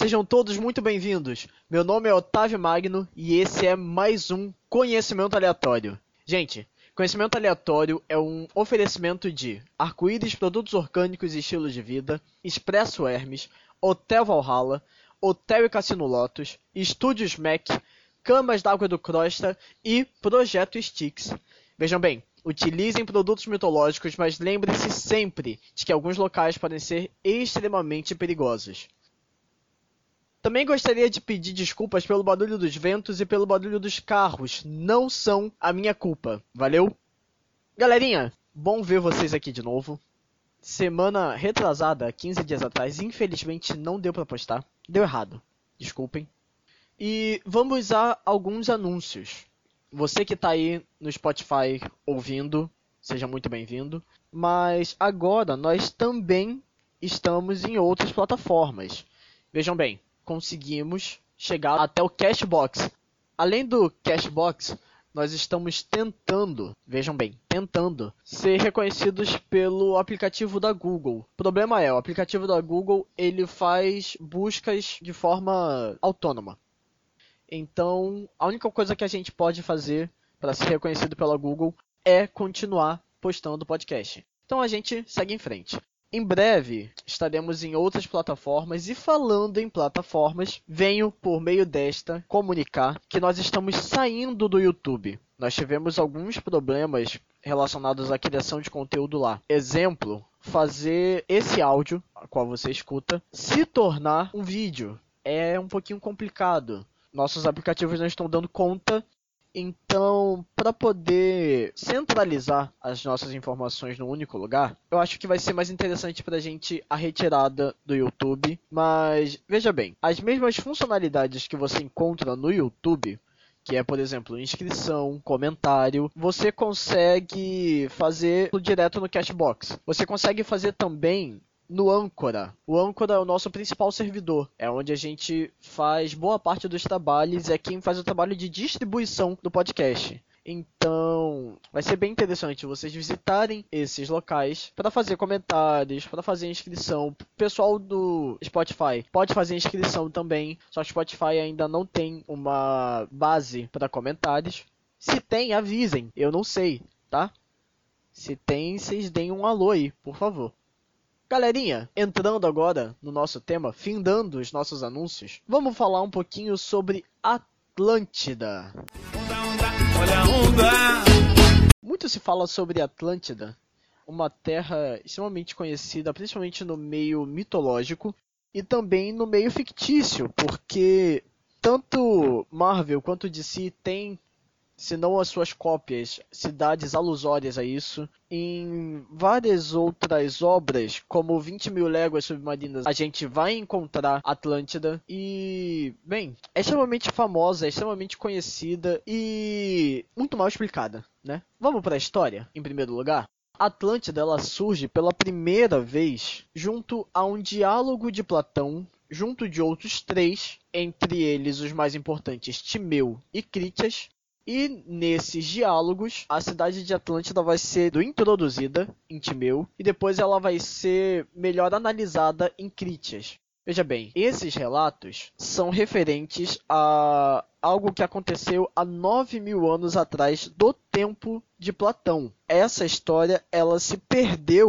Sejam todos muito bem-vindos. Meu nome é Otávio Magno e esse é mais um Conhecimento Aleatório. Gente, Conhecimento Aleatório é um oferecimento de Arco-Íris Produtos Orgânicos e Estilos de Vida, Expresso Hermes, Hotel Valhalla, Hotel e Cassino Lotus, Estúdios Mac, Camas d'Água do Crosta e Projeto Sticks. Vejam bem, utilizem produtos mitológicos, mas lembre-se sempre de que alguns locais podem ser extremamente perigosos. Também gostaria de pedir desculpas pelo barulho dos ventos e pelo barulho dos carros. Não são a minha culpa. Valeu? Galerinha, bom ver vocês aqui de novo. Semana retrasada, 15 dias atrás, infelizmente não deu para postar. Deu errado. Desculpem. E vamos a alguns anúncios. Você que está aí no Spotify ouvindo, seja muito bem-vindo. Mas agora nós também estamos em outras plataformas. Vejam bem, conseguimos chegar até o Cashbox. Além do Cashbox, nós estamos tentando, vejam bem, tentando ser reconhecidos pelo aplicativo da Google. O problema é, o aplicativo da Google, ele faz buscas de forma autônoma. Então, a única coisa que a gente pode fazer para ser reconhecido pela Google é continuar postando podcast. Então a gente segue em frente. Em breve estaremos em outras plataformas e falando em plataformas, venho por meio desta comunicar que nós estamos saindo do YouTube. Nós tivemos alguns problemas relacionados à criação de conteúdo lá. Exemplo, fazer esse áudio, a qual você escuta, se tornar um vídeo. É um pouquinho complicado nossos aplicativos não estão dando conta. Então, para poder centralizar as nossas informações num único lugar, eu acho que vai ser mais interessante para a gente a retirada do YouTube. Mas veja bem, as mesmas funcionalidades que você encontra no YouTube, que é, por exemplo, inscrição, comentário, você consegue fazer direto no Cashbox. Você consegue fazer também no Âncora. O Âncora é o nosso principal servidor. É onde a gente faz boa parte dos trabalhos, é quem faz o trabalho de distribuição do podcast. Então, vai ser bem interessante vocês visitarem esses locais para fazer comentários, para fazer inscrição. O pessoal do Spotify pode fazer inscrição também, só que o Spotify ainda não tem uma base para comentários. Se tem, avisem, eu não sei, tá? Se tem, vocês deem um alô aí, por favor. Galerinha, entrando agora no nosso tema, findando os nossos anúncios, vamos falar um pouquinho sobre Atlântida. Muito se fala sobre Atlântida, uma terra extremamente conhecida, principalmente no meio mitológico e também no meio fictício, porque tanto Marvel quanto DC tem se não as suas cópias, cidades alusórias a isso. Em várias outras obras, como 20 mil léguas submarinas, a gente vai encontrar Atlântida. E, bem, é extremamente famosa, é extremamente conhecida e muito mal explicada, né? Vamos para a história, em primeiro lugar? Atlântida ela surge pela primeira vez junto a um diálogo de Platão junto de outros três, entre eles os mais importantes Timeu e Critias, e nesses diálogos, a cidade de Atlântida vai ser introduzida em Timeu e depois ela vai ser melhor analisada em Critias. Veja bem, esses relatos são referentes a algo que aconteceu há 9 mil anos atrás do tempo de Platão. Essa história ela se perdeu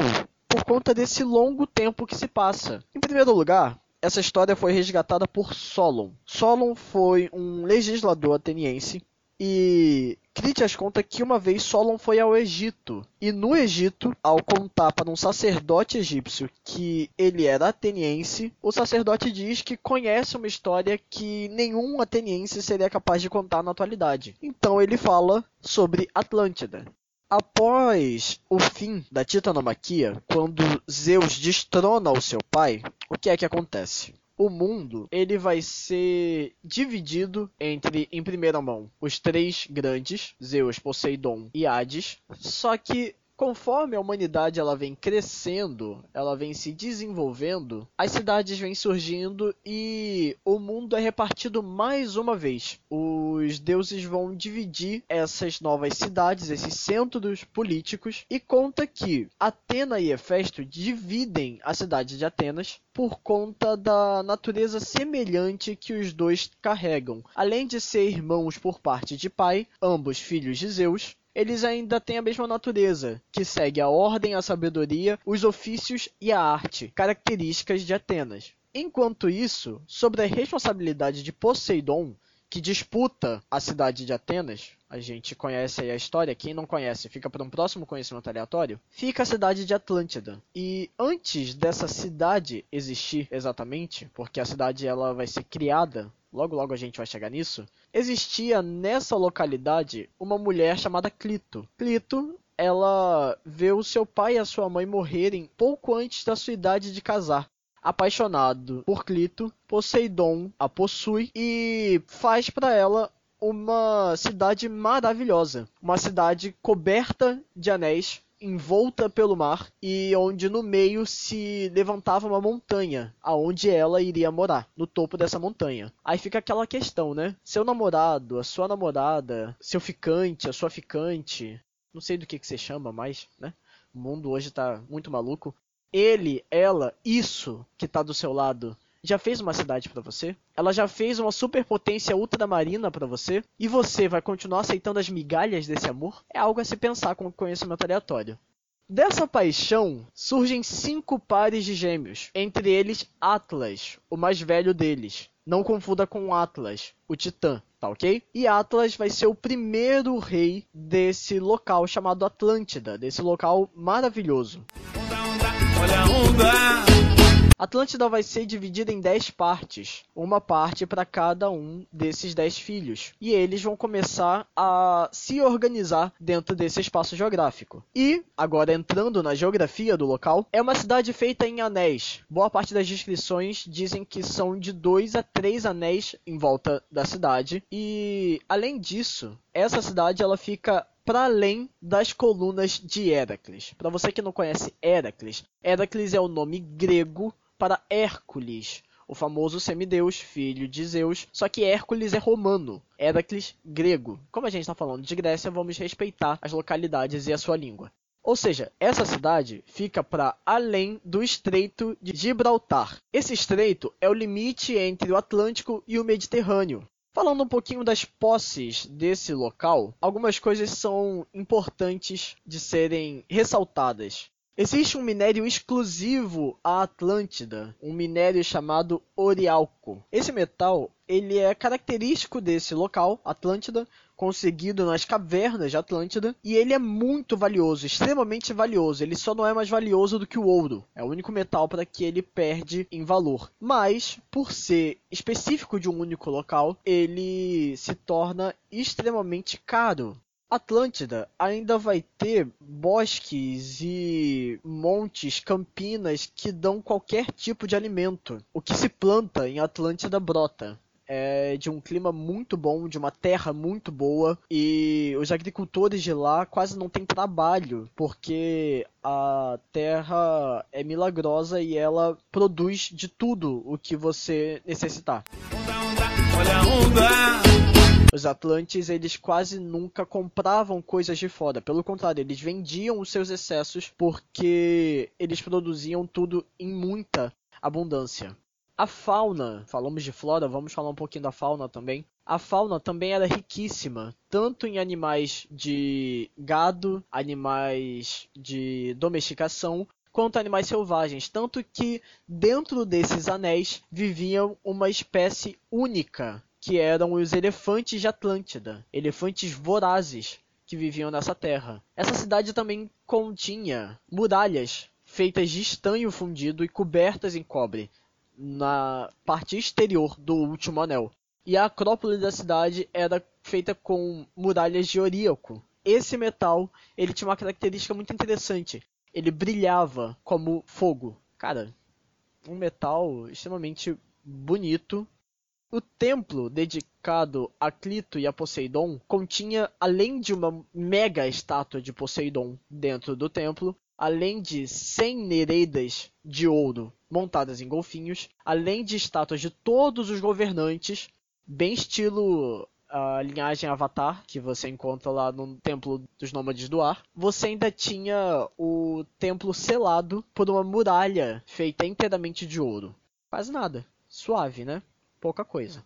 por conta desse longo tempo que se passa. Em primeiro lugar, essa história foi resgatada por Solon. Solon foi um legislador ateniense e Critias conta que uma vez Solon foi ao Egito. E no Egito, ao contar para um sacerdote egípcio que ele era ateniense, o sacerdote diz que conhece uma história que nenhum ateniense seria capaz de contar na atualidade. Então ele fala sobre Atlântida. Após o fim da titanomaquia, quando Zeus destrona o seu pai, o que é que acontece? O mundo ele vai ser dividido entre, em primeira mão, os três grandes, Zeus, Poseidon e Hades. Só que conforme a humanidade ela vem crescendo, ela vem se desenvolvendo, as cidades vêm surgindo e o mundo é repartido mais uma vez. Os deuses vão dividir essas novas cidades, esses centros políticos, e conta que Atena e Hefesto dividem a cidade de Atenas por conta da natureza semelhante que os dois carregam. Além de ser irmãos por parte de pai, ambos filhos de Zeus, eles ainda têm a mesma natureza, que segue a ordem, a sabedoria, os ofícios e a arte, características de Atenas. Enquanto isso, sobre a responsabilidade de Poseidon, que disputa a cidade de Atenas, a gente conhece a história, quem não conhece fica para um próximo conhecimento aleatório, fica a cidade de Atlântida. E antes dessa cidade existir exatamente, porque a cidade ela vai ser criada logo logo a gente vai chegar nisso, existia nessa localidade uma mulher chamada Clito. Clito, ela vê o seu pai e a sua mãe morrerem pouco antes da sua idade de casar. Apaixonado por Clito, Poseidon a possui e faz para ela uma cidade maravilhosa, uma cidade coberta de anéis envolta pelo mar e onde no meio se levantava uma montanha, aonde ela iria morar, no topo dessa montanha. Aí fica aquela questão, né? Seu namorado, a sua namorada, seu ficante, a sua ficante, não sei do que que você chama mais, né? O mundo hoje tá muito maluco. Ele, ela, isso que tá do seu lado, já fez uma cidade para você? Ela já fez uma superpotência ultramarina para você? E você vai continuar aceitando as migalhas desse amor? É algo a se pensar com conhecimento aleatório. Dessa paixão surgem cinco pares de gêmeos, entre eles Atlas, o mais velho deles. Não confunda com Atlas, o Titã, tá ok? E Atlas vai ser o primeiro rei desse local chamado Atlântida, desse local maravilhoso. Olha a onda. Atlântida vai ser dividida em 10 partes, uma parte para cada um desses 10 filhos, e eles vão começar a se organizar dentro desse espaço geográfico. E, agora entrando na geografia do local, é uma cidade feita em anéis. Boa parte das descrições dizem que são de 2 a 3 anéis em volta da cidade, e além disso, essa cidade ela fica para além das colunas de Heracles. Para você que não conhece Heracles, Heracles é o nome grego para Hércules, o famoso semideus, filho de Zeus, só que Hércules é romano, Heracles grego. Como a gente está falando de Grécia, vamos respeitar as localidades e a sua língua. Ou seja, essa cidade fica para além do Estreito de Gibraltar. Esse estreito é o limite entre o Atlântico e o Mediterrâneo. Falando um pouquinho das posses desse local, algumas coisas são importantes de serem ressaltadas. Existe um minério exclusivo à Atlântida, um minério chamado Orialco. Esse metal ele é característico desse local, Atlântida, conseguido nas cavernas de Atlântida, e ele é muito valioso, extremamente valioso. Ele só não é mais valioso do que o ouro. É o único metal para que ele perde em valor. Mas, por ser específico de um único local, ele se torna extremamente caro. Atlântida ainda vai ter bosques e montes, campinas que dão qualquer tipo de alimento. O que se planta em Atlântida brota. É de um clima muito bom, de uma terra muito boa e os agricultores de lá quase não têm trabalho porque a terra é milagrosa e ela produz de tudo o que você necessitar. Onda, onda, olha a onda. Os Atlantes, eles quase nunca compravam coisas de fora. Pelo contrário, eles vendiam os seus excessos porque eles produziam tudo em muita abundância. A fauna, falamos de flora, vamos falar um pouquinho da fauna também. A fauna também era riquíssima, tanto em animais de gado, animais de domesticação, quanto animais selvagens, tanto que dentro desses anéis viviam uma espécie única que eram os elefantes de Atlântida, elefantes vorazes que viviam nessa terra. Essa cidade também continha muralhas feitas de estanho fundido e cobertas em cobre na parte exterior do último anel. E a acrópole da cidade era feita com muralhas de oríaco. Esse metal, ele tinha uma característica muito interessante. Ele brilhava como fogo. Cara, um metal extremamente bonito o templo dedicado a Clito e a Poseidon continha, além de uma mega estátua de Poseidon dentro do templo, além de 100 nereidas de ouro montadas em golfinhos, além de estátuas de todos os governantes, bem estilo a linhagem Avatar, que você encontra lá no Templo dos Nômades do Ar, você ainda tinha o templo selado por uma muralha feita inteiramente de ouro. Quase nada. Suave, né? Pouca coisa.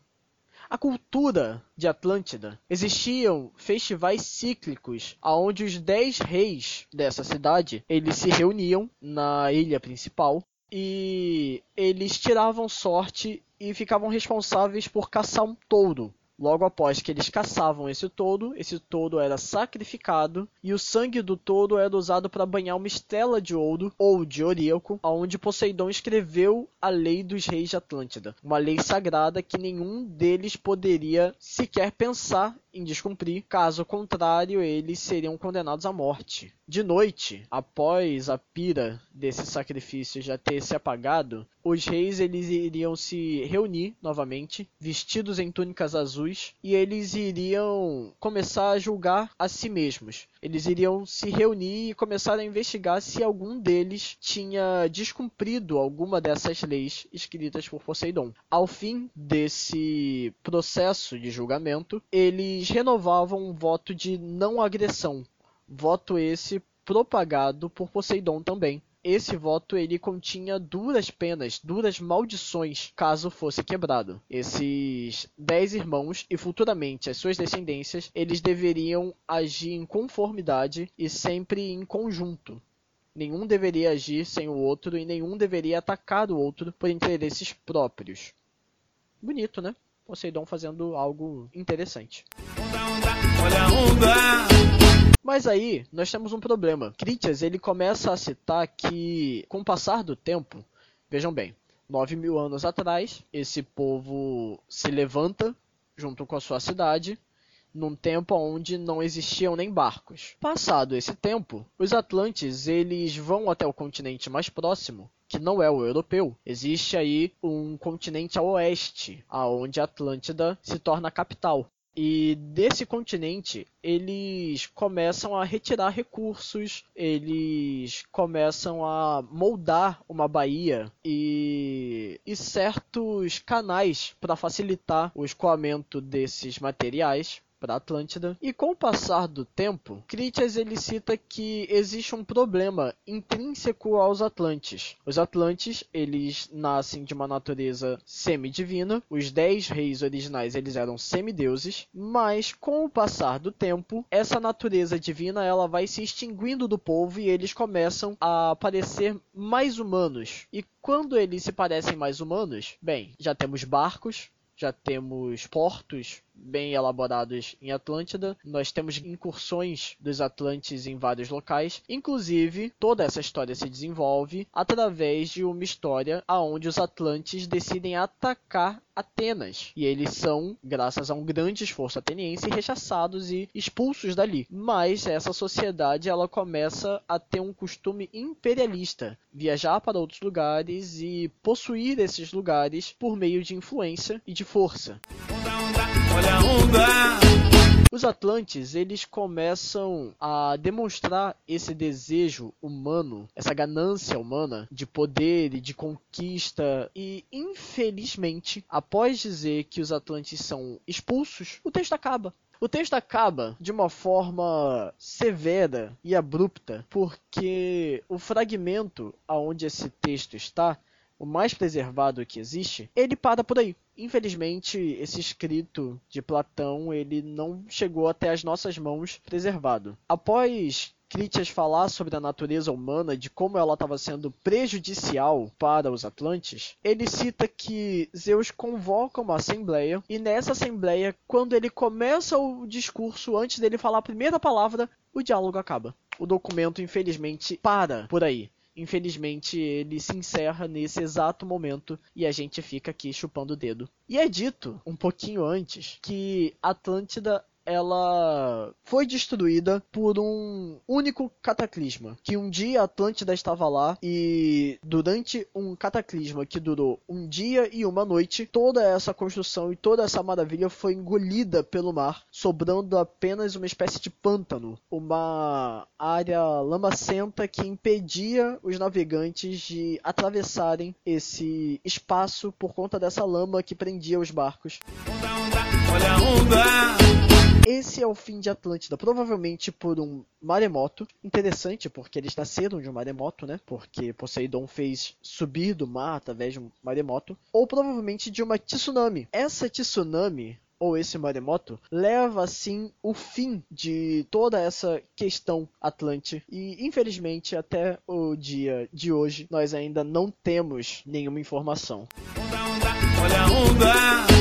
A cultura de Atlântida existiam festivais cíclicos aonde os dez reis dessa cidade eles se reuniam na ilha principal e eles tiravam sorte e ficavam responsáveis por caçar um touro Logo após que eles caçavam esse touro, esse touro era sacrificado e o sangue do touro era usado para banhar uma estela de ouro ou de oríaco, onde Poseidon escreveu a lei dos reis de Atlântida, uma lei sagrada que nenhum deles poderia sequer pensar em descumprir, caso contrário, eles seriam condenados à morte. De noite, após a pira desse sacrifício já ter se apagado, os reis eles iriam se reunir novamente, vestidos em túnicas azuis, e eles iriam começar a julgar a si mesmos. Eles iriam se reunir e começar a investigar se algum deles tinha descumprido alguma dessas leis escritas por Poseidon. Ao fim desse processo de julgamento, eles eles renovavam um voto de não agressão, voto esse propagado por Poseidon também. Esse voto ele continha duras penas, duras maldições, caso fosse quebrado. Esses dez irmãos e futuramente as suas descendências, eles deveriam agir em conformidade e sempre em conjunto. Nenhum deveria agir sem o outro e nenhum deveria atacar o outro por interesses próprios. Bonito, né? Poseidon fazendo algo interessante. Olha a onda! Mas aí nós temos um problema. Critias ele começa a citar que, com o passar do tempo, vejam bem, 9 mil anos atrás, esse povo se levanta junto com a sua cidade, num tempo onde não existiam nem barcos. Passado esse tempo, os Atlantes eles vão até o continente mais próximo que não é o europeu. Existe aí um continente ao oeste, aonde Atlântida se torna a capital. E desse continente, eles começam a retirar recursos, eles começam a moldar uma baía e, e certos canais para facilitar o escoamento desses materiais para Atlântida. E com o passar do tempo, Critias ele cita que existe um problema intrínseco aos Atlantes. Os Atlantes, eles nascem de uma natureza semidivina. Os dez reis originais, eles eram semideuses, mas com o passar do tempo, essa natureza divina, ela vai se extinguindo do povo e eles começam a parecer mais humanos. E quando eles se parecem mais humanos, bem, já temos barcos, já temos portos bem elaborados em Atlântida. Nós temos incursões dos Atlantes em vários locais. Inclusive, toda essa história se desenvolve através de uma história aonde os Atlantes decidem atacar Atenas. E eles são, graças a um grande esforço ateniense, rechaçados e expulsos dali. Mas essa sociedade ela começa a ter um costume imperialista, viajar para outros lugares e possuir esses lugares por meio de influência e de força. Olha a onda! Os Atlantes, eles começam a demonstrar esse desejo humano, essa ganância humana de poder e de conquista e infelizmente, após dizer que os Atlantes são expulsos, o texto acaba. O texto acaba de uma forma severa e abrupta, porque o fragmento aonde esse texto está o mais preservado que existe, ele para por aí. Infelizmente, esse escrito de Platão, ele não chegou até as nossas mãos preservado. Após Critias falar sobre a natureza humana, de como ela estava sendo prejudicial para os Atlantes, ele cita que Zeus convoca uma assembleia e nessa assembleia, quando ele começa o discurso, antes dele falar a primeira palavra, o diálogo acaba. O documento, infelizmente, para por aí. Infelizmente, ele se encerra nesse exato momento e a gente fica aqui chupando o dedo. E é dito, um pouquinho antes, que Atlântida ela foi destruída por um único cataclisma. Que um dia a Atlântida estava lá e durante um cataclisma que durou um dia e uma noite, toda essa construção e toda essa maravilha foi engolida pelo mar, sobrando apenas uma espécie de pântano, uma área lamacenta que impedia os navegantes de atravessarem esse espaço por conta dessa lama que prendia os barcos. Onda, onda, olha a onda. Esse é o fim de Atlântida, provavelmente por um maremoto. Interessante, porque eles nasceram de um maremoto, né? Porque Poseidon fez subir do mar através de um maremoto. Ou provavelmente de uma tsunami. Essa tsunami ou esse maremoto leva assim o fim de toda essa questão Atlante e infelizmente até o dia de hoje nós ainda não temos nenhuma informação. Onda, onda, olha a onda.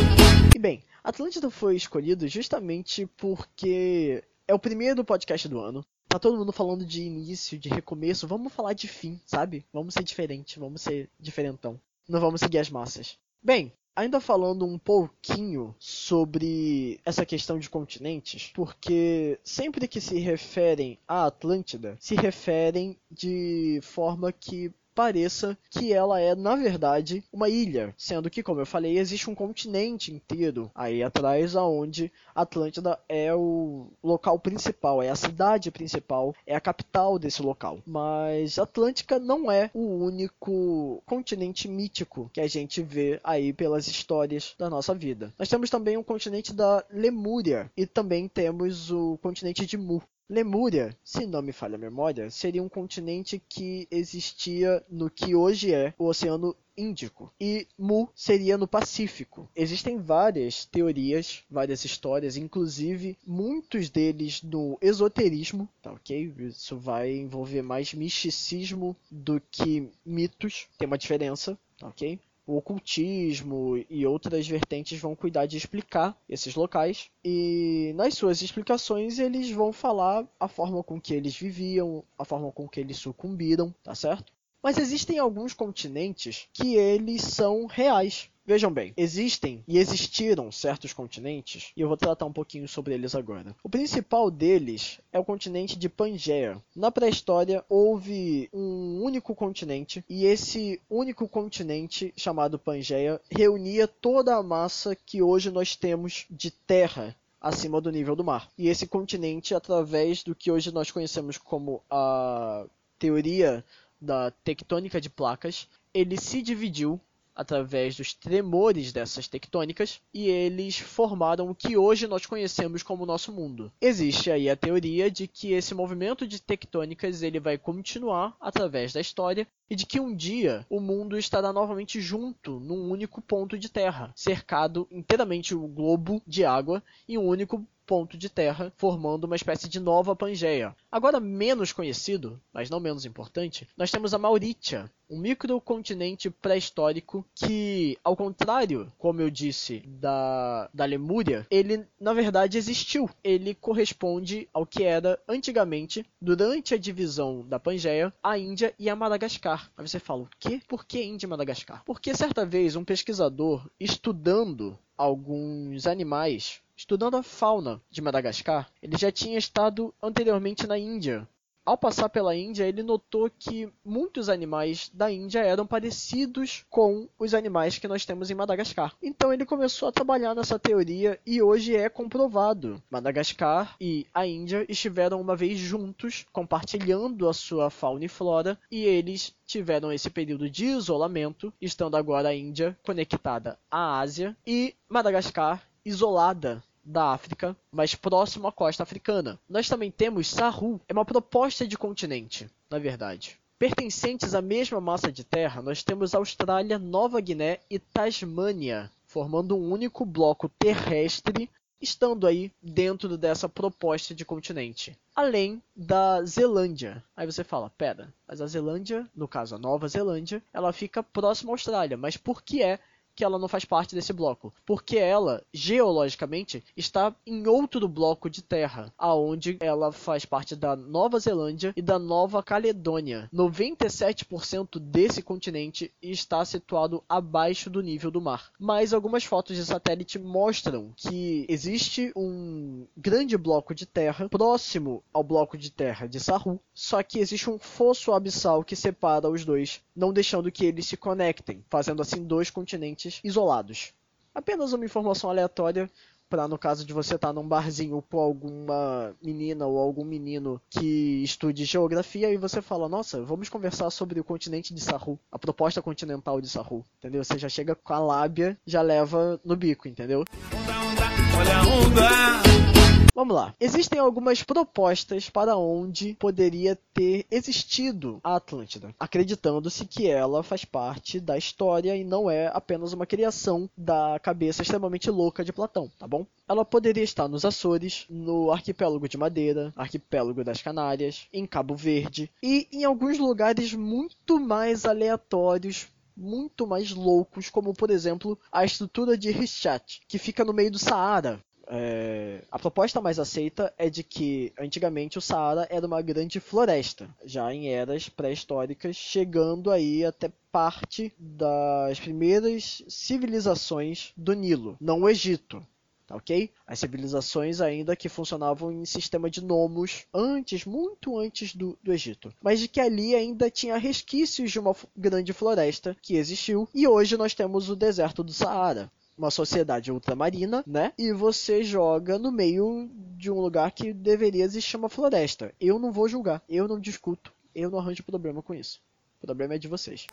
Atlântida foi escolhido justamente porque é o primeiro podcast do ano. Tá todo mundo falando de início, de recomeço. Vamos falar de fim, sabe? Vamos ser diferente, vamos ser diferentão. Não vamos seguir as massas. Bem, ainda falando um pouquinho sobre essa questão de continentes, porque sempre que se referem à Atlântida, se referem de forma que pareça que ela é, na verdade, uma ilha, sendo que, como eu falei, existe um continente inteiro aí atrás aonde Atlântida é o local principal, é a cidade principal, é a capital desse local. Mas Atlântica não é o único continente mítico que a gente vê aí pelas histórias da nossa vida. Nós temos também o continente da Lemúria e também temos o continente de Mu. Lemúria, se não me falha a memória, seria um continente que existia no que hoje é o Oceano Índico. E Mu seria no Pacífico. Existem várias teorias, várias histórias, inclusive muitos deles no esoterismo, tá ok? Isso vai envolver mais misticismo do que mitos, tem uma diferença, tá ok? O ocultismo e outras vertentes vão cuidar de explicar esses locais e nas suas explicações eles vão falar a forma com que eles viviam, a forma com que eles sucumbiram, tá certo? Mas existem alguns continentes que eles são reais. Vejam bem, existem e existiram certos continentes, e eu vou tratar um pouquinho sobre eles agora. O principal deles é o continente de Pangeia. Na pré-história houve um único continente, e esse único continente, chamado Pangeia, reunia toda a massa que hoje nós temos de terra acima do nível do mar. E esse continente, através do que hoje nós conhecemos como a teoria da tectônica de placas, ele se dividiu através dos tremores dessas tectônicas e eles formaram o que hoje nós conhecemos como nosso mundo. Existe aí a teoria de que esse movimento de tectônicas ele vai continuar através da história e de que um dia o mundo estará novamente junto num único ponto de terra, cercado inteiramente o globo de água em um único ponto de terra, formando uma espécie de nova Pangeia. Agora menos conhecido, mas não menos importante, nós temos a Mauritia, um microcontinente pré-histórico que, ao contrário, como eu disse, da, da Lemúria, ele na verdade existiu. Ele corresponde ao que era antigamente, durante a divisão da Pangeia, a Índia e a Madagascar. Aí você fala, o quê? Por que Índia e Madagascar? Porque certa vez um pesquisador, estudando alguns animais Estudando a fauna de Madagascar, ele já tinha estado anteriormente na Índia. Ao passar pela Índia, ele notou que muitos animais da Índia eram parecidos com os animais que nós temos em Madagascar. Então ele começou a trabalhar nessa teoria e hoje é comprovado. Madagascar e a Índia estiveram uma vez juntos, compartilhando a sua fauna e flora, e eles tiveram esse período de isolamento, estando agora a Índia conectada à Ásia e Madagascar isolada da África, mas próximo à costa africana. Nós também temos Saru, é uma proposta de continente, na verdade. Pertencentes à mesma massa de terra, nós temos Austrália, Nova Guiné e Tasmânia, formando um único bloco terrestre, estando aí dentro dessa proposta de continente. Além da Zelândia. Aí você fala, pera, mas a Zelândia, no caso a Nova Zelândia, ela fica próxima à Austrália, mas por que é que ela não faz parte desse bloco? Porque ela, geologicamente, está em outro bloco de terra, aonde ela faz parte da Nova Zelândia e da Nova Caledônia. 97% desse continente está situado abaixo do nível do mar. Mas algumas fotos de satélite mostram que existe um grande bloco de terra próximo ao bloco de terra de Saru, só que existe um fosso abissal que separa os dois, não deixando que eles se conectem, fazendo assim dois continentes isolados. Apenas uma informação aleatória para no caso de você estar tá num barzinho por alguma menina ou algum menino que estude geografia e você fala, nossa, vamos conversar sobre o continente de Saru, a proposta continental de Saru, entendeu? Você já chega com a lábia, já leva no bico, entendeu? Onda, onda, olha a onda. Vamos lá. Existem algumas propostas para onde poderia ter existido a Atlântida, acreditando-se que ela faz parte da história e não é apenas uma criação da cabeça extremamente louca de Platão, tá bom? Ela poderia estar nos Açores, no arquipélago de Madeira, arquipélago das Canárias, em Cabo Verde e em alguns lugares muito mais aleatórios muito mais loucos, como por exemplo a estrutura de Richat, que fica no meio do Saara, é, a proposta mais aceita é de que antigamente o Saara era uma grande floresta, já em eras pré-históricas, chegando aí até parte das primeiras civilizações do Nilo, não o Egito. Tá ok? As civilizações ainda que funcionavam em sistema de nomos antes, muito antes do, do Egito. Mas de que ali ainda tinha resquícios de uma grande floresta que existiu. E hoje nós temos o deserto do Saara uma sociedade ultramarina, né? E você joga no meio de um lugar que deveria existir uma floresta. Eu não vou julgar, eu não discuto, eu não arranjo problema com isso. O problema é de vocês.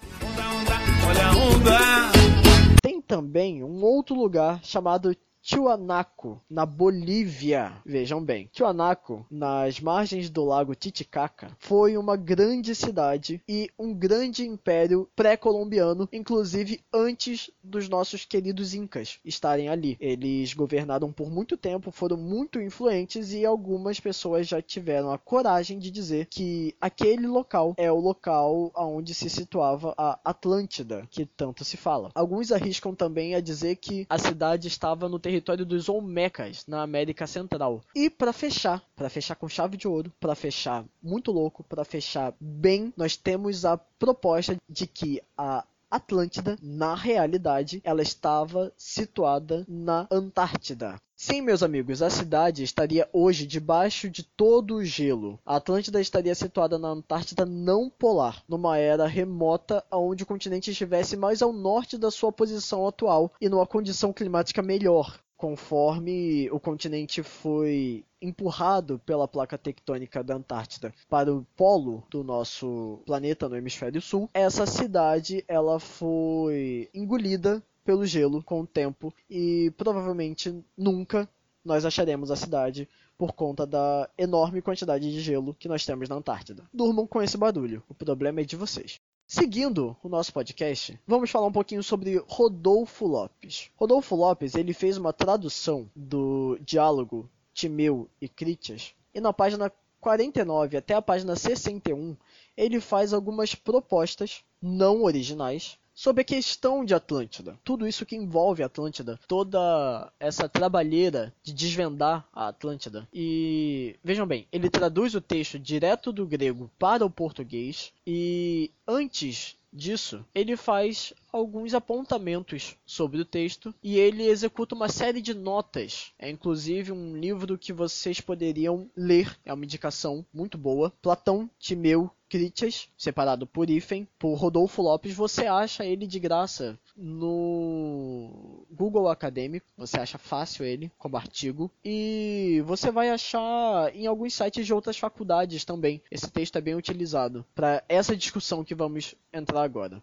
Tem também um outro lugar chamado Tiwanaku, na Bolívia. Vejam bem, Tiwanaku, nas margens do lago Titicaca, foi uma grande cidade e um grande império pré-colombiano, inclusive antes dos nossos queridos incas estarem ali. Eles governaram por muito tempo, foram muito influentes e algumas pessoas já tiveram a coragem de dizer que aquele local é o local onde se situava a Atlântida, que tanto se fala. Alguns arriscam também a dizer que a cidade estava no território território dos Olmecas, na América Central. E para fechar, para fechar com chave de ouro, para fechar muito louco, para fechar bem, nós temos a proposta de que a Atlântida, na realidade, ela estava situada na Antártida. Sim, meus amigos, a cidade estaria hoje debaixo de todo o gelo. A Atlântida estaria situada na Antártida não polar, numa era remota onde o continente estivesse mais ao norte da sua posição atual e numa condição climática melhor conforme o continente foi empurrado pela placa tectônica da Antártida para o polo do nosso planeta no hemisfério sul, essa cidade ela foi engolida pelo gelo com o tempo e provavelmente nunca nós acharemos a cidade por conta da enorme quantidade de gelo que nós temos na Antártida. Durmam com esse barulho, o problema é de vocês. Seguindo o nosso podcast, vamos falar um pouquinho sobre Rodolfo Lopes. Rodolfo Lopes ele fez uma tradução do diálogo Timeu e Critias e na página 49 até a página 61 ele faz algumas propostas não originais sobre a questão de Atlântida. Tudo isso que envolve Atlântida, toda essa trabalheira de desvendar a Atlântida. E vejam bem, ele traduz o texto direto do grego para o português e antes disso, ele faz alguns apontamentos sobre o texto e ele executa uma série de notas. É inclusive um livro que vocês poderiam ler, é uma indicação muito boa. Platão, Timeu, Critias, separado por hífen, por Rodolfo Lopes, você acha ele de graça no Google Acadêmico, você acha fácil ele como artigo, e você vai achar em alguns sites de outras faculdades também. Esse texto é bem utilizado para essa discussão que vamos entrar agora.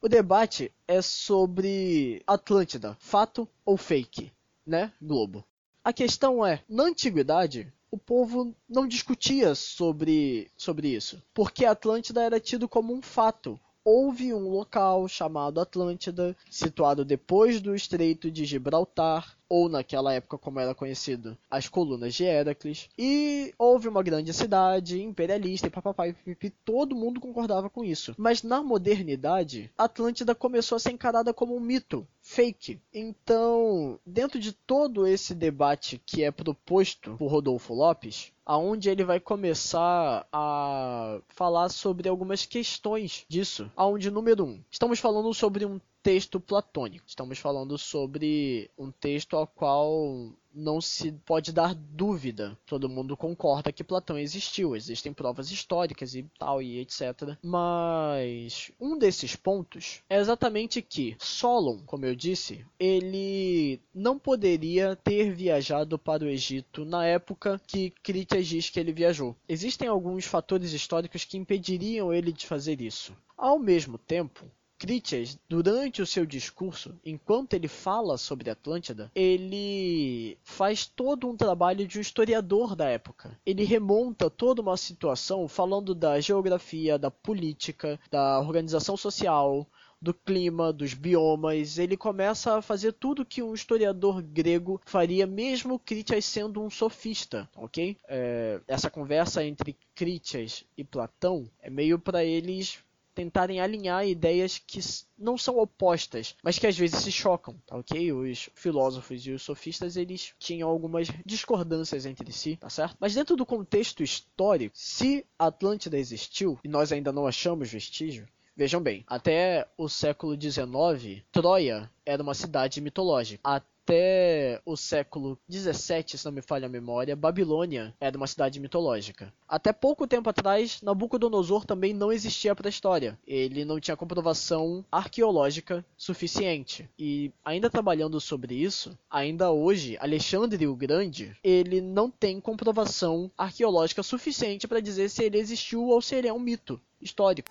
O debate é sobre Atlântida, fato ou fake, né, Globo? A questão é, na antiguidade, o povo não discutia sobre, sobre isso, porque a Atlântida era tido como um fato, houve um local chamado Atlântida, situado depois do Estreito de Gibraltar, ou naquela época como era conhecido, as colunas de Heracles, e houve uma grande cidade imperialista e papapá e todo mundo concordava com isso. Mas na modernidade, Atlântida começou a ser encarada como um mito, fake. Então, dentro de todo esse debate que é proposto por Rodolfo Lopes, aonde ele vai começar a falar sobre algumas questões disso. Aonde número um, estamos falando sobre um texto platônico. Estamos falando sobre um texto ao qual não se pode dar dúvida. Todo mundo concorda que Platão existiu, existem provas históricas e tal e etc. Mas um desses pontos é exatamente que Solon, como eu disse, ele não poderia ter viajado para o Egito na época que Critias diz que ele viajou. Existem alguns fatores históricos que impediriam ele de fazer isso. Ao mesmo tempo, Critias, durante o seu discurso, enquanto ele fala sobre Atlântida, ele faz todo um trabalho de um historiador da época. Ele remonta toda uma situação falando da geografia, da política, da organização social, do clima, dos biomas. Ele começa a fazer tudo que um historiador grego faria, mesmo Critias sendo um sofista, ok? É, essa conversa entre Critias e Platão é meio para eles tentarem alinhar ideias que não são opostas, mas que às vezes se chocam, tá ok? Os filósofos e os sofistas, eles tinham algumas discordâncias entre si, tá certo? Mas dentro do contexto histórico, se Atlântida existiu e nós ainda não achamos vestígio, Vejam bem, até o século XIX, Troia era uma cidade mitológica até o século 17, se não me falha a memória, Babilônia era uma cidade mitológica. Até pouco tempo atrás, Nabucodonosor também não existia para a história. Ele não tinha comprovação arqueológica suficiente. E ainda trabalhando sobre isso, ainda hoje, Alexandre o Grande, ele não tem comprovação arqueológica suficiente para dizer se ele existiu ou se ele é um mito histórico.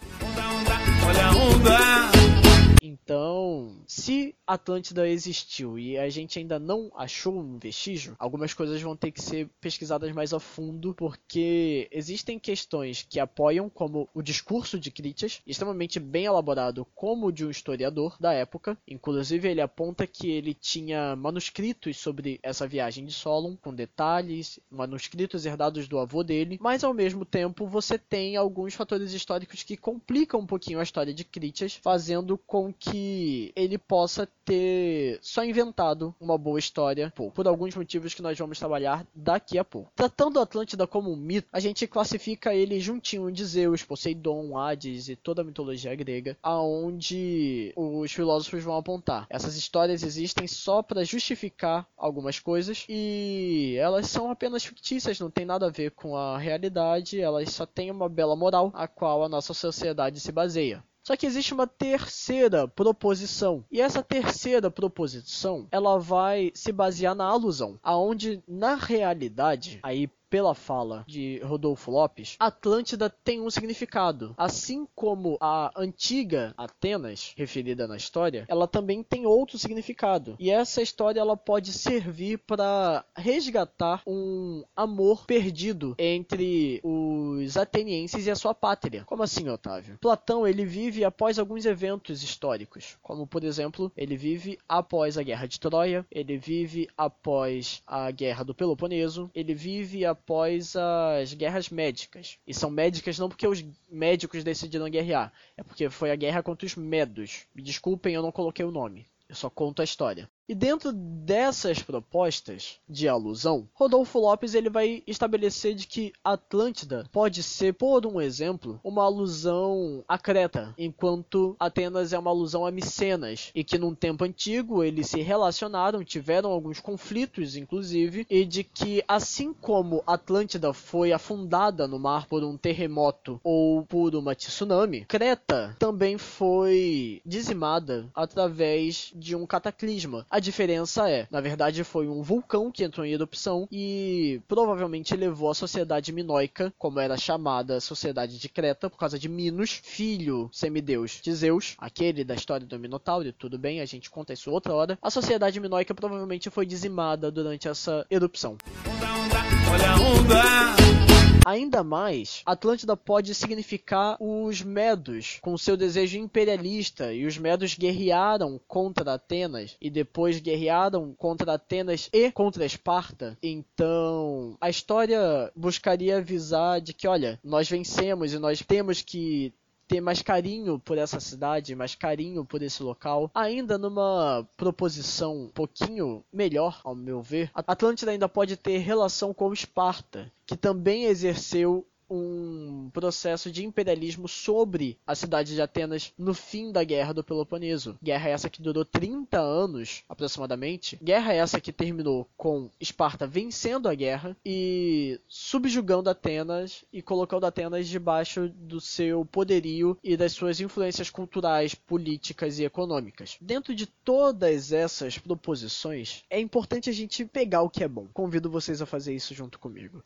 Olha a onda. Então, se Atlântida existiu e a gente ainda não achou um vestígio, algumas coisas vão ter que ser pesquisadas mais a fundo, porque existem questões que apoiam, como o discurso de Critias, extremamente bem elaborado, como o de um historiador da época. Inclusive, ele aponta que ele tinha manuscritos sobre essa viagem de Solon, com detalhes, manuscritos herdados do avô dele, mas ao mesmo tempo você tem alguns fatores históricos que complicam um pouquinho a história de Critias, fazendo com que ele possa ter só inventado uma boa história por alguns motivos que nós vamos trabalhar daqui a pouco. Tratando Atlântida como um mito, a gente classifica ele juntinho de Zeus, Poseidon, Hades e toda a mitologia grega, aonde os filósofos vão apontar. Essas histórias existem só para justificar algumas coisas e elas são apenas fictícias, não tem nada a ver com a realidade, elas só têm uma bela moral a qual a nossa sociedade se baseia. Só que existe uma terceira proposição. E essa terceira proposição, ela vai se basear na alusão, aonde na realidade, aí pela fala de Rodolfo Lopes, Atlântida tem um significado. Assim como a antiga Atenas, referida na história, ela também tem outro significado. E essa história ela pode servir para resgatar um amor perdido entre os atenienses e a sua pátria. Como assim, Otávio? Platão ele vive após alguns eventos históricos, como por exemplo, ele vive após a Guerra de Troia, ele vive após a Guerra do Peloponeso, ele vive após após as guerras médicas. E são médicas não porque os médicos decidiram guerrear, é porque foi a guerra contra os medos. Me desculpem, eu não coloquei o nome. Eu só conto a história. E dentro dessas propostas de alusão, Rodolfo Lopes ele vai estabelecer de que Atlântida pode ser, por um exemplo, uma alusão a Creta, enquanto Atenas é uma alusão a Micenas, e que num tempo antigo eles se relacionaram, tiveram alguns conflitos inclusive, e de que assim como Atlântida foi afundada no mar por um terremoto ou por uma tsunami, Creta também foi dizimada através de um cataclisma a diferença é, na verdade, foi um vulcão que entrou em erupção e provavelmente levou a sociedade minoica, como era chamada a sociedade de Creta, por causa de Minos, filho semideus de Zeus, aquele da história do Minotauro, tudo bem, a gente conta isso outra hora. A sociedade minoica provavelmente foi dizimada durante essa erupção. Onda, onda, olha a onda. Ainda mais, Atlântida pode significar os Medos, com seu desejo imperialista, e os Medos guerrearam contra Atenas e depois guerrearam contra Atenas e contra Esparta. Então, a história buscaria avisar de que, olha, nós vencemos e nós temos que ter mais carinho por essa cidade, mais carinho por esse local. Ainda numa proposição um pouquinho melhor, ao meu ver, Atlântida ainda pode ter relação com Esparta, que também exerceu um processo de imperialismo sobre a cidade de Atenas no fim da Guerra do Peloponeso. Guerra essa que durou 30 anos, aproximadamente. Guerra essa que terminou com Esparta vencendo a guerra e subjugando Atenas e colocando Atenas debaixo do seu poderio e das suas influências culturais, políticas e econômicas. Dentro de todas essas proposições, é importante a gente pegar o que é bom. Convido vocês a fazer isso junto comigo.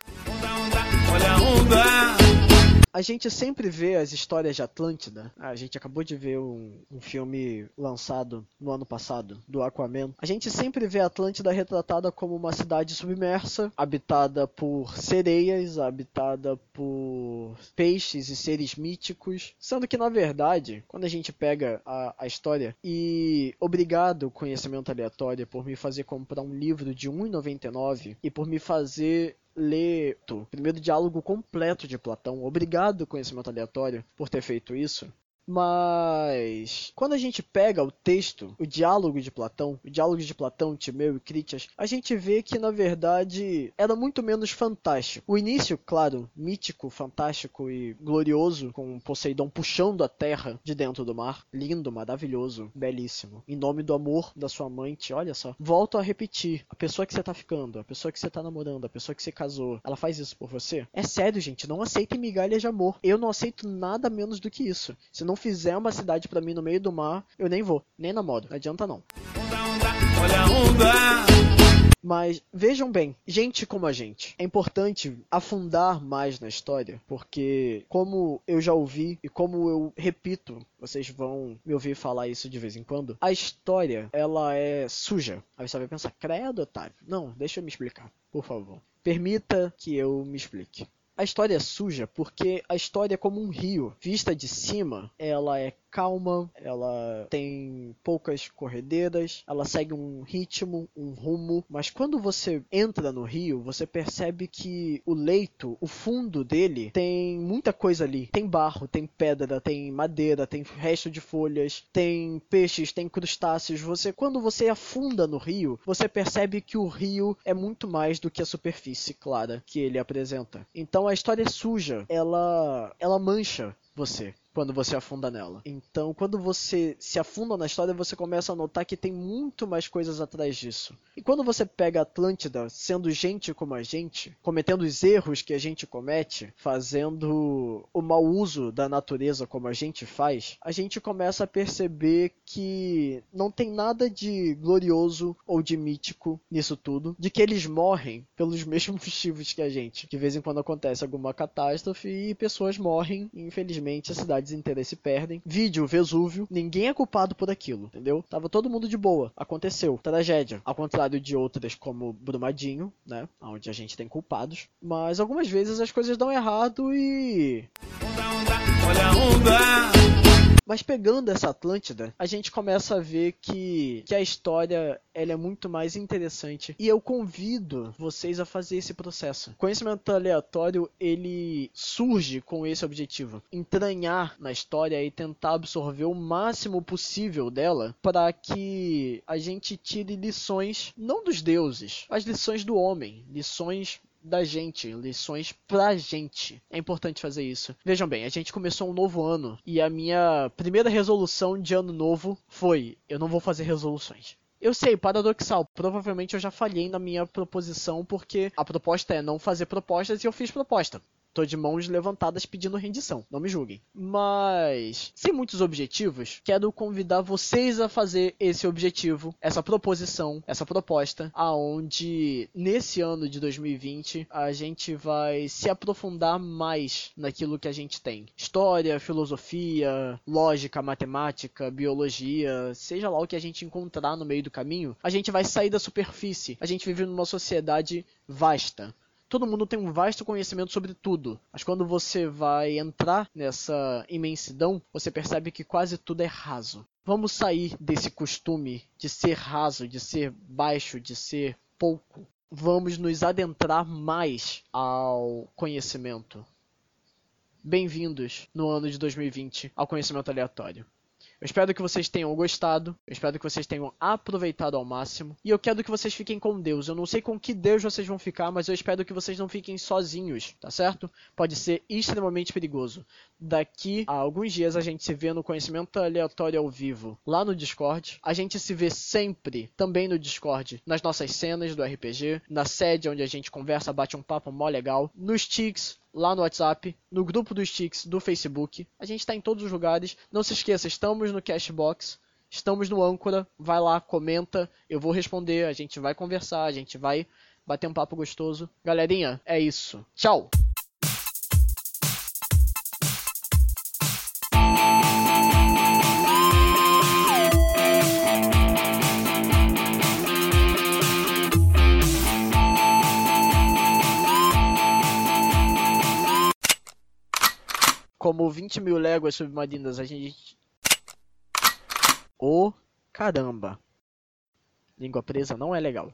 Olha a onda! A gente sempre vê as histórias de Atlântida. A gente acabou de ver um, um, filme lançado no ano passado, do Aquaman. A gente sempre vê Atlântida retratada como uma cidade submersa, habitada por sereias, habitada por peixes e seres míticos. Sendo que, na verdade, quando a gente pega a, a história, e obrigado, conhecimento aleatório, por me fazer comprar um livro de R$1,99 e por me fazer ler o primeiro diálogo completo de Platão. Obrigado, conhecimento aleatório, por ter feito isso. Mas quando a gente pega o texto, o diálogo de Platão, o diálogo de Platão, Timeu e Critias, a gente vê que na verdade era muito menos fantástico. O início, claro, mítico, fantástico e glorioso, com Poseidon puxando a terra de dentro do mar, lindo, maravilhoso, belíssimo. Em nome do amor da sua amante, olha só. Volto a repetir, a pessoa que você tá ficando, a pessoa que você tá namorando, a pessoa que você casou, ela faz isso por você? É sério, gente, não aceitem migalhas de amor. Eu não aceito nada menos do que isso. Se não fizer uma cidade para mim no meio do mar, eu nem vou, nem namoro, não adianta não. Olha a onda. Mas vejam bem, gente como a gente, é importante afundar mais na história, porque como eu já ouvi e como eu repito, vocês vão me ouvir falar isso de vez em quando, a história, ela é suja. Aí você vai pensar, credo, Otávio. Não, deixa eu me explicar, por favor. Permita que eu me explique. A história é suja porque a história é como um rio. Vista de cima, ela é calma, ela tem poucas corredeiras, ela segue um ritmo, um rumo, mas quando você entra no rio, você percebe que o leito, o fundo dele, tem muita coisa ali. Tem barro, tem pedra, tem madeira, tem resto de folhas, tem peixes, tem crustáceos. Você, quando você afunda no rio, você percebe que o rio é muito mais do que a superfície clara que ele apresenta. Então a história é suja, ela, ela mancha você quando você afunda nela. Então, quando você se afunda na história, você começa a notar que tem muito mais coisas atrás disso. E quando você pega Atlântida sendo gente como a gente, cometendo os erros que a gente comete, fazendo o mau uso da natureza como a gente faz, a gente começa a perceber que não tem nada de glorioso ou de mítico nisso tudo, de que eles morrem pelos mesmos motivos que a gente. De vez em quando acontece alguma catástrofe e pessoas morrem, e infelizmente a cidade cidades inteiras se perdem. Vídeo Vesúvio, ninguém é culpado por aquilo, entendeu? Tava todo mundo de boa. Aconteceu. Tragédia. Ao contrário de outras como Brumadinho, né? Onde a gente tem culpados. Mas algumas vezes as coisas dão errado e. Onda, onda, olha a onda! Mas pegando essa Atlântida, a gente começa a ver que, que a história ela é muito mais interessante. E eu convido vocês a fazer esse processo. Conhecimento aleatório, ele surge com esse objetivo. Entranhar na história e tentar absorver o máximo possível dela para que a gente tire lições, não dos deuses, mas lições do homem. Lições da gente, lições pra gente. É importante fazer isso. Vejam bem, a gente começou um novo ano e a minha primeira resolução de ano novo foi: eu não vou fazer resoluções. Eu sei, paradoxal. Provavelmente eu já falhei na minha proposição porque a proposta é não fazer propostas e eu fiz proposta. Tô de mãos levantadas pedindo rendição, não me julguem. Mas, sem muitos objetivos, quero convidar vocês a fazer esse objetivo, essa proposição, essa proposta, aonde nesse ano de 2020 a gente vai se aprofundar mais naquilo que a gente tem. História, filosofia, lógica, matemática, biologia, seja lá o que a gente encontrar no meio do caminho, a gente vai sair da superfície. A gente vive numa sociedade vasta todo mundo tem um vasto conhecimento sobre tudo, mas quando você vai entrar nessa imensidão, você percebe que quase tudo é raso. Vamos sair desse costume de ser raso, de ser baixo, de ser pouco. Vamos nos adentrar mais ao conhecimento. Bem-vindos no ano de 2020 ao conhecimento aleatório. Eu espero que vocês tenham gostado, eu espero que vocês tenham aproveitado ao máximo e eu quero que vocês fiquem com Deus. Eu não sei com que Deus vocês vão ficar, mas eu espero que vocês não fiquem sozinhos, tá certo? Pode ser extremamente perigoso. Daqui a alguns dias a gente se vê no conhecimento aleatório ao vivo lá no Discord. A gente se vê sempre também no Discord, nas nossas cenas do RPG, na sede onde a gente conversa, bate um papo mó legal, nos tics, lá no WhatsApp, no grupo dos Sticks do Facebook. A gente está em todos os lugares. Não se esqueça, estamos no Cashbox, estamos no Âncora. Vai lá, comenta, eu vou responder, a gente vai conversar, a gente vai bater um papo gostoso. Galerinha, é isso. Tchau! Como 20 mil léguas submarinas, a gente. Ô oh, caramba! Língua presa não é legal.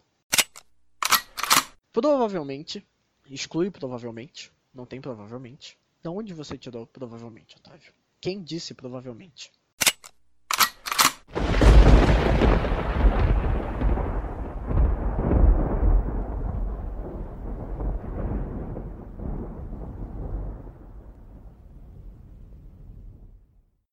Provavelmente. Exclui provavelmente. Não tem provavelmente. De onde você tirou provavelmente, Otávio? Quem disse provavelmente?